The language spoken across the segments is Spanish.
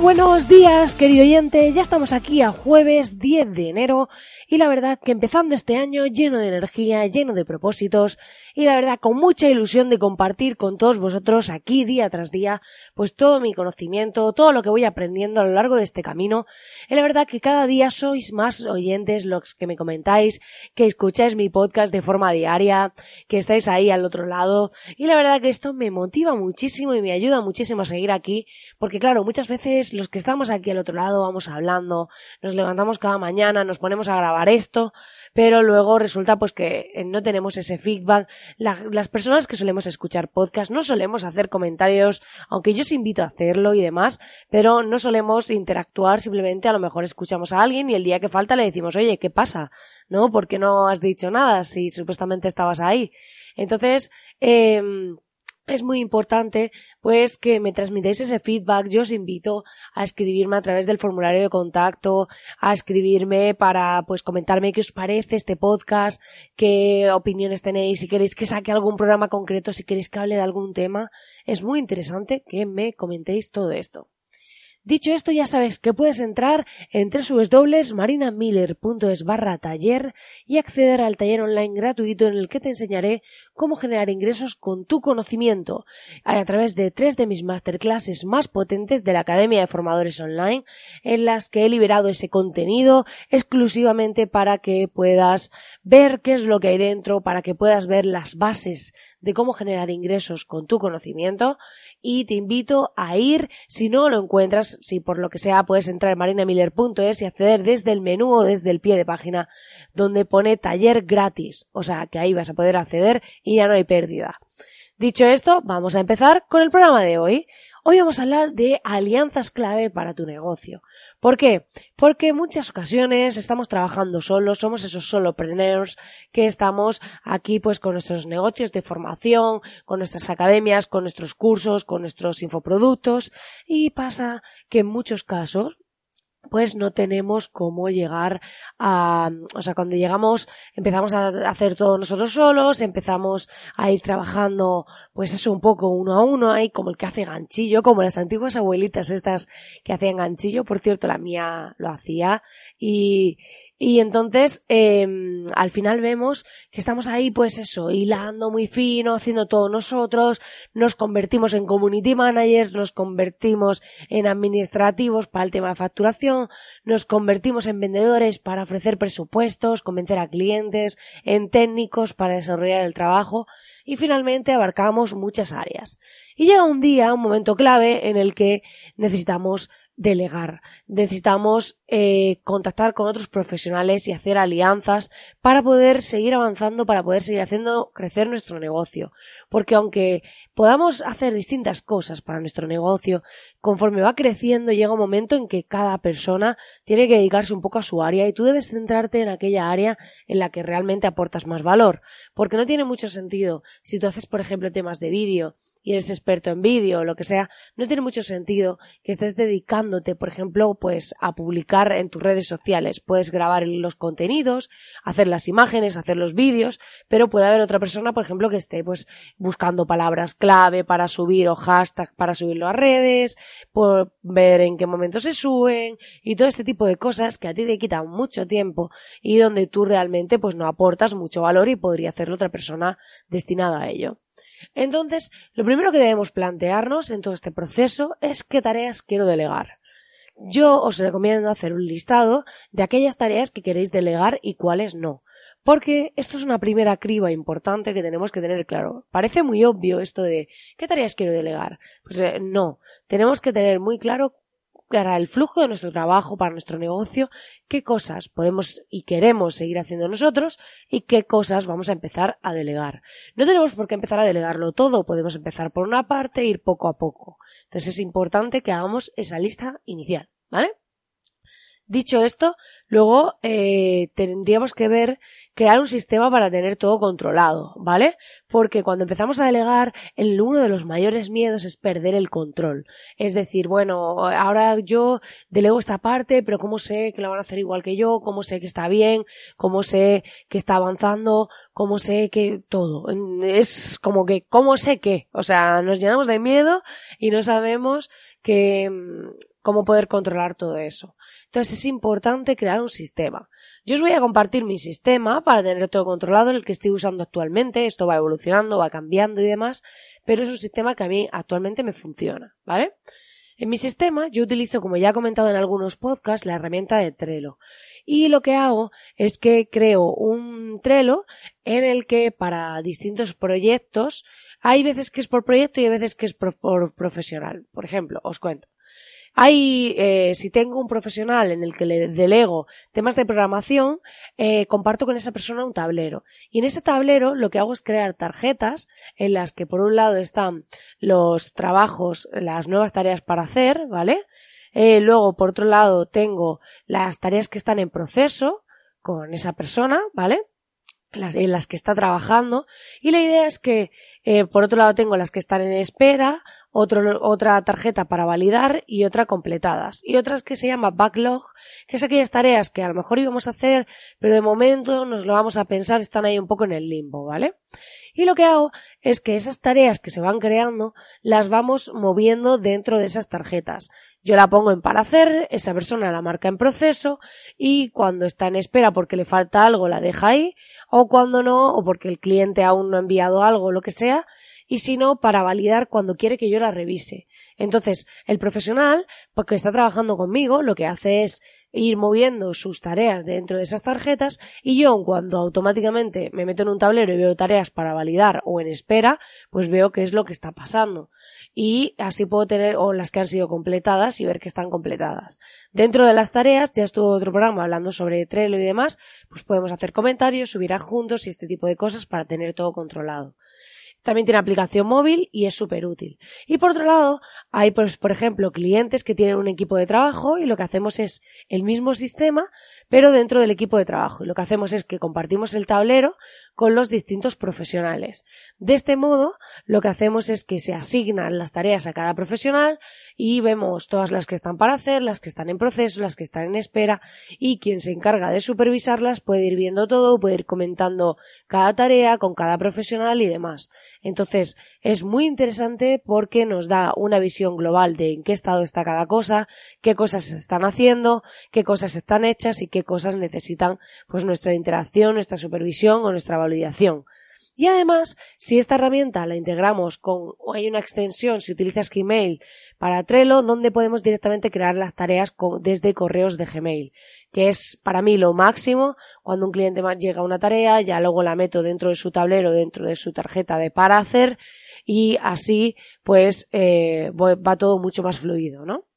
buenos días, querido oyente. Ya estamos aquí a jueves 10 de enero y la verdad que empezando este año lleno de energía, lleno de propósitos y la verdad con mucha ilusión de compartir con todos vosotros aquí día tras día pues todo mi conocimiento, todo lo que voy aprendiendo a lo largo de este camino. Y la verdad que cada día sois más oyentes los que me comentáis, que escucháis mi podcast de forma diaria, que estáis ahí al otro lado y la verdad que esto me motiva muchísimo y me ayuda muchísimo a seguir aquí porque claro, muchas veces los que estamos aquí al otro lado vamos hablando, nos levantamos cada mañana, nos ponemos a grabar esto, pero luego resulta pues que eh, no tenemos ese feedback. las personas que solemos escuchar podcast no solemos hacer comentarios, aunque yo os invito a hacerlo y demás, pero no solemos interactuar, simplemente a lo mejor escuchamos a alguien y el día que falta le decimos, oye, ¿qué pasa? ¿No? ¿Por qué no has dicho nada si supuestamente estabas ahí? Entonces, eh, es muy importante pues que me transmitáis ese feedback. Yo os invito a escribirme a través del formulario de contacto, a escribirme para pues comentarme qué os parece este podcast, qué opiniones tenéis, si queréis que saque algún programa concreto, si queréis que hable de algún tema. Es muy interesante que me comentéis todo esto. Dicho esto, ya sabes que puedes entrar en www.marinamiller.es barra taller y acceder al taller online gratuito en el que te enseñaré cómo generar ingresos con tu conocimiento a través de tres de mis masterclasses más potentes de la Academia de Formadores Online en las que he liberado ese contenido exclusivamente para que puedas ver qué es lo que hay dentro, para que puedas ver las bases de cómo generar ingresos con tu conocimiento. Y te invito a ir, si no lo encuentras, si por lo que sea puedes entrar en marinamiller.es y acceder desde el menú o desde el pie de página donde pone taller gratis, o sea que ahí vas a poder acceder ya no hay pérdida. Dicho esto, vamos a empezar con el programa de hoy. Hoy vamos a hablar de alianzas clave para tu negocio. ¿Por qué? Porque en muchas ocasiones estamos trabajando solos, somos esos solopreneurs que estamos aquí pues con nuestros negocios de formación, con nuestras academias, con nuestros cursos, con nuestros infoproductos y pasa que en muchos casos pues no tenemos cómo llegar a, o sea, cuando llegamos empezamos a hacer todo nosotros solos, empezamos a ir trabajando, pues eso un poco uno a uno, ahí como el que hace ganchillo, como las antiguas abuelitas estas que hacían ganchillo, por cierto la mía lo hacía y, y entonces, eh, al final vemos que estamos ahí, pues eso, hilando muy fino, haciendo todo nosotros, nos convertimos en community managers, nos convertimos en administrativos para el tema de facturación, nos convertimos en vendedores para ofrecer presupuestos, convencer a clientes, en técnicos para desarrollar el trabajo y finalmente abarcamos muchas áreas. Y llega un día, un momento clave en el que necesitamos delegar. Necesitamos eh, contactar con otros profesionales y hacer alianzas para poder seguir avanzando, para poder seguir haciendo crecer nuestro negocio. Porque aunque podamos hacer distintas cosas para nuestro negocio, conforme va creciendo llega un momento en que cada persona tiene que dedicarse un poco a su área y tú debes centrarte en aquella área en la que realmente aportas más valor. Porque no tiene mucho sentido si tú haces, por ejemplo, temas de vídeo y eres experto en vídeo o lo que sea, no tiene mucho sentido que estés dedicándote, por ejemplo, pues a publicar en tus redes sociales. Puedes grabar los contenidos, hacer las imágenes, hacer los vídeos, pero puede haber otra persona, por ejemplo, que esté pues buscando palabras clave para subir o hashtag para subirlo a redes, por ver en qué momento se suben y todo este tipo de cosas que a ti te quitan mucho tiempo y donde tú realmente pues no aportas mucho valor y podría hacerlo otra persona destinada a ello. Entonces, lo primero que debemos plantearnos en todo este proceso es qué tareas quiero delegar. Yo os recomiendo hacer un listado de aquellas tareas que queréis delegar y cuáles no. Porque esto es una primera criba importante que tenemos que tener claro. Parece muy obvio esto de ¿qué tareas quiero delegar? Pues eh, no, tenemos que tener muy claro el flujo de nuestro trabajo, para nuestro negocio, qué cosas podemos y queremos seguir haciendo nosotros y qué cosas vamos a empezar a delegar. No tenemos por qué empezar a delegarlo todo, podemos empezar por una parte e ir poco a poco. Entonces es importante que hagamos esa lista inicial, ¿vale? Dicho esto, luego eh, tendríamos que ver crear un sistema para tener todo controlado, ¿vale? Porque cuando empezamos a delegar, el uno de los mayores miedos es perder el control. Es decir, bueno, ahora yo delego esta parte, pero ¿cómo sé que la van a hacer igual que yo? ¿Cómo sé que está bien? ¿Cómo sé que está avanzando? ¿Cómo sé que todo? Es como que, ¿cómo sé qué? O sea, nos llenamos de miedo y no sabemos que, mm, cómo poder controlar todo eso. Entonces es importante crear un sistema. Yo os voy a compartir mi sistema para tener todo controlado, el que estoy usando actualmente. Esto va evolucionando, va cambiando y demás, pero es un sistema que a mí actualmente me funciona, ¿vale? En mi sistema yo utilizo, como ya he comentado en algunos podcasts, la herramienta de Trello. Y lo que hago es que creo un Trello en el que para distintos proyectos hay veces que es por proyecto y hay veces que es por, por profesional. Por ejemplo, os cuento. Hay, eh, si tengo un profesional en el que le delego temas de programación, eh, comparto con esa persona un tablero. Y en ese tablero lo que hago es crear tarjetas en las que por un lado están los trabajos, las nuevas tareas para hacer, ¿vale? Eh, luego, por otro lado, tengo las tareas que están en proceso con esa persona, ¿vale? Las, en las que está trabajando. Y la idea es que, eh, por otro lado, tengo las que están en espera, otra tarjeta para validar y otra completadas. Y otras que se llama backlog, que es aquellas tareas que a lo mejor íbamos a hacer, pero de momento nos lo vamos a pensar, están ahí un poco en el limbo, ¿vale? Y lo que hago es que esas tareas que se van creando las vamos moviendo dentro de esas tarjetas. Yo la pongo en para hacer, esa persona la marca en proceso y cuando está en espera porque le falta algo la deja ahí o cuando no o porque el cliente aún no ha enviado algo lo que sea y si no, para validar cuando quiere que yo la revise. Entonces, el profesional, porque está trabajando conmigo, lo que hace es ir moviendo sus tareas dentro de esas tarjetas y yo cuando automáticamente me meto en un tablero y veo tareas para validar o en espera, pues veo qué es lo que está pasando. Y así puedo tener o las que han sido completadas y ver que están completadas. Dentro de las tareas, ya estuvo otro programa hablando sobre Trello y demás, pues podemos hacer comentarios, subir adjuntos y este tipo de cosas para tener todo controlado. También tiene aplicación móvil y es súper útil. Y por otro lado, hay, pues, por ejemplo, clientes que tienen un equipo de trabajo y lo que hacemos es el mismo sistema, pero dentro del equipo de trabajo. Y lo que hacemos es que compartimos el tablero con los distintos profesionales. De este modo, lo que hacemos es que se asignan las tareas a cada profesional y vemos todas las que están para hacer, las que están en proceso, las que están en espera y quien se encarga de supervisarlas puede ir viendo todo, puede ir comentando cada tarea con cada profesional y demás. Entonces, es muy interesante porque nos da una visión global de en qué estado está cada cosa, qué cosas se están haciendo, qué cosas están hechas y qué cosas necesitan pues nuestra interacción, nuestra supervisión o nuestra validación. Y además, si esta herramienta la integramos con, o hay una extensión, si utilizas Gmail para Trello, donde podemos directamente crear las tareas desde correos de Gmail, que es para mí lo máximo. Cuando un cliente llega a una tarea, ya luego la meto dentro de su tablero, dentro de su tarjeta de para hacer, y así, pues, eh, va todo mucho más fluido, ¿no?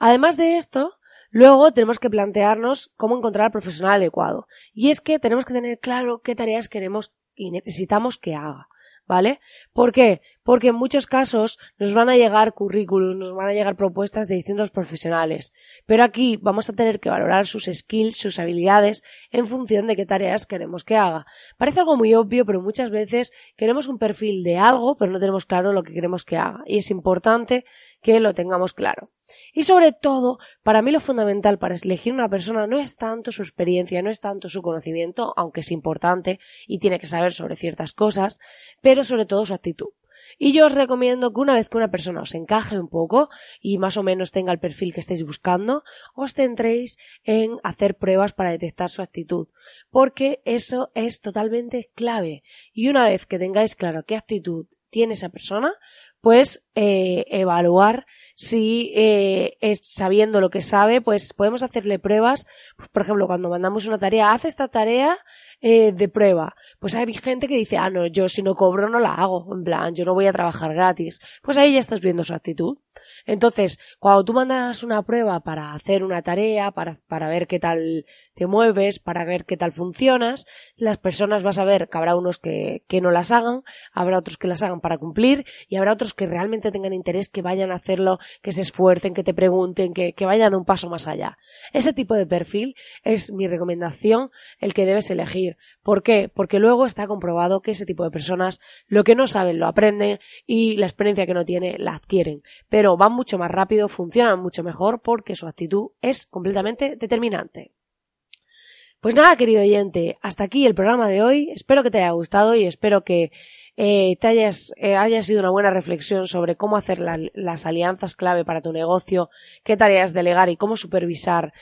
Además de esto, Luego tenemos que plantearnos cómo encontrar al profesional adecuado. Y es que tenemos que tener claro qué tareas queremos y necesitamos que haga. ¿Vale? ¿Por qué? Porque en muchos casos nos van a llegar currículums, nos van a llegar propuestas de distintos profesionales. Pero aquí vamos a tener que valorar sus skills, sus habilidades, en función de qué tareas queremos que haga. Parece algo muy obvio, pero muchas veces queremos un perfil de algo, pero no tenemos claro lo que queremos que haga. Y es importante que lo tengamos claro. Y sobre todo, para mí lo fundamental para elegir una persona no es tanto su experiencia, no es tanto su conocimiento, aunque es importante y tiene que saber sobre ciertas cosas, pero sobre todo su actitud. Y yo os recomiendo que una vez que una persona os encaje un poco y más o menos tenga el perfil que estéis buscando, os centréis en hacer pruebas para detectar su actitud, porque eso es totalmente clave. Y una vez que tengáis claro qué actitud tiene esa persona, pues eh, evaluar si eh, es sabiendo lo que sabe, pues podemos hacerle pruebas. Pues, por ejemplo, cuando mandamos una tarea, hace esta tarea eh, de prueba. Pues hay gente que dice, ah, no, yo si no cobro no la hago. En plan, yo no voy a trabajar gratis. Pues ahí ya estás viendo su actitud. Entonces, cuando tú mandas una prueba para hacer una tarea, para, para ver qué tal te mueves, para ver qué tal funcionas, las personas vas a ver que habrá unos que, que no las hagan, habrá otros que las hagan para cumplir y habrá otros que realmente tengan interés, que vayan a hacerlo, que se esfuercen, que te pregunten, que, que vayan un paso más allá. Ese tipo de perfil es mi recomendación, el que debes elegir. ¿Por qué? Porque luego está comprobado que ese tipo de personas lo que no saben lo aprenden y la experiencia que no tiene la adquieren. Pero van mucho más rápido, funcionan mucho mejor porque su actitud es completamente determinante. Pues nada, querido oyente, hasta aquí el programa de hoy. Espero que te haya gustado y espero que eh, te hayas, eh, haya sido una buena reflexión sobre cómo hacer las alianzas clave para tu negocio, qué tareas delegar y cómo supervisar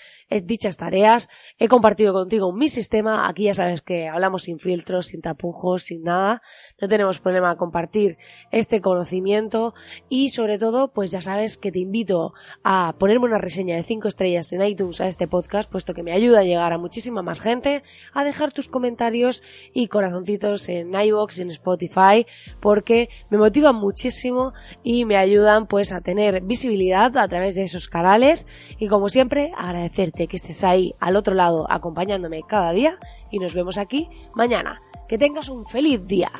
dichas tareas. He compartido contigo mi sistema. Aquí ya sabes que hablamos sin filtros, sin tapujos, sin nada. No tenemos problema a compartir este conocimiento y sobre todo, pues ya sabes que te invito a ponerme una reseña de 5 estrellas en iTunes a este podcast, puesto que me ayuda a llegar a muchísima más gente, a dejar tus comentarios y corazoncitos en iVoox y en Porque me motivan muchísimo y me ayudan pues a tener visibilidad a través de esos canales y como siempre agradecerte que estés ahí al otro lado acompañándome cada día y nos vemos aquí mañana. Que tengas un feliz día.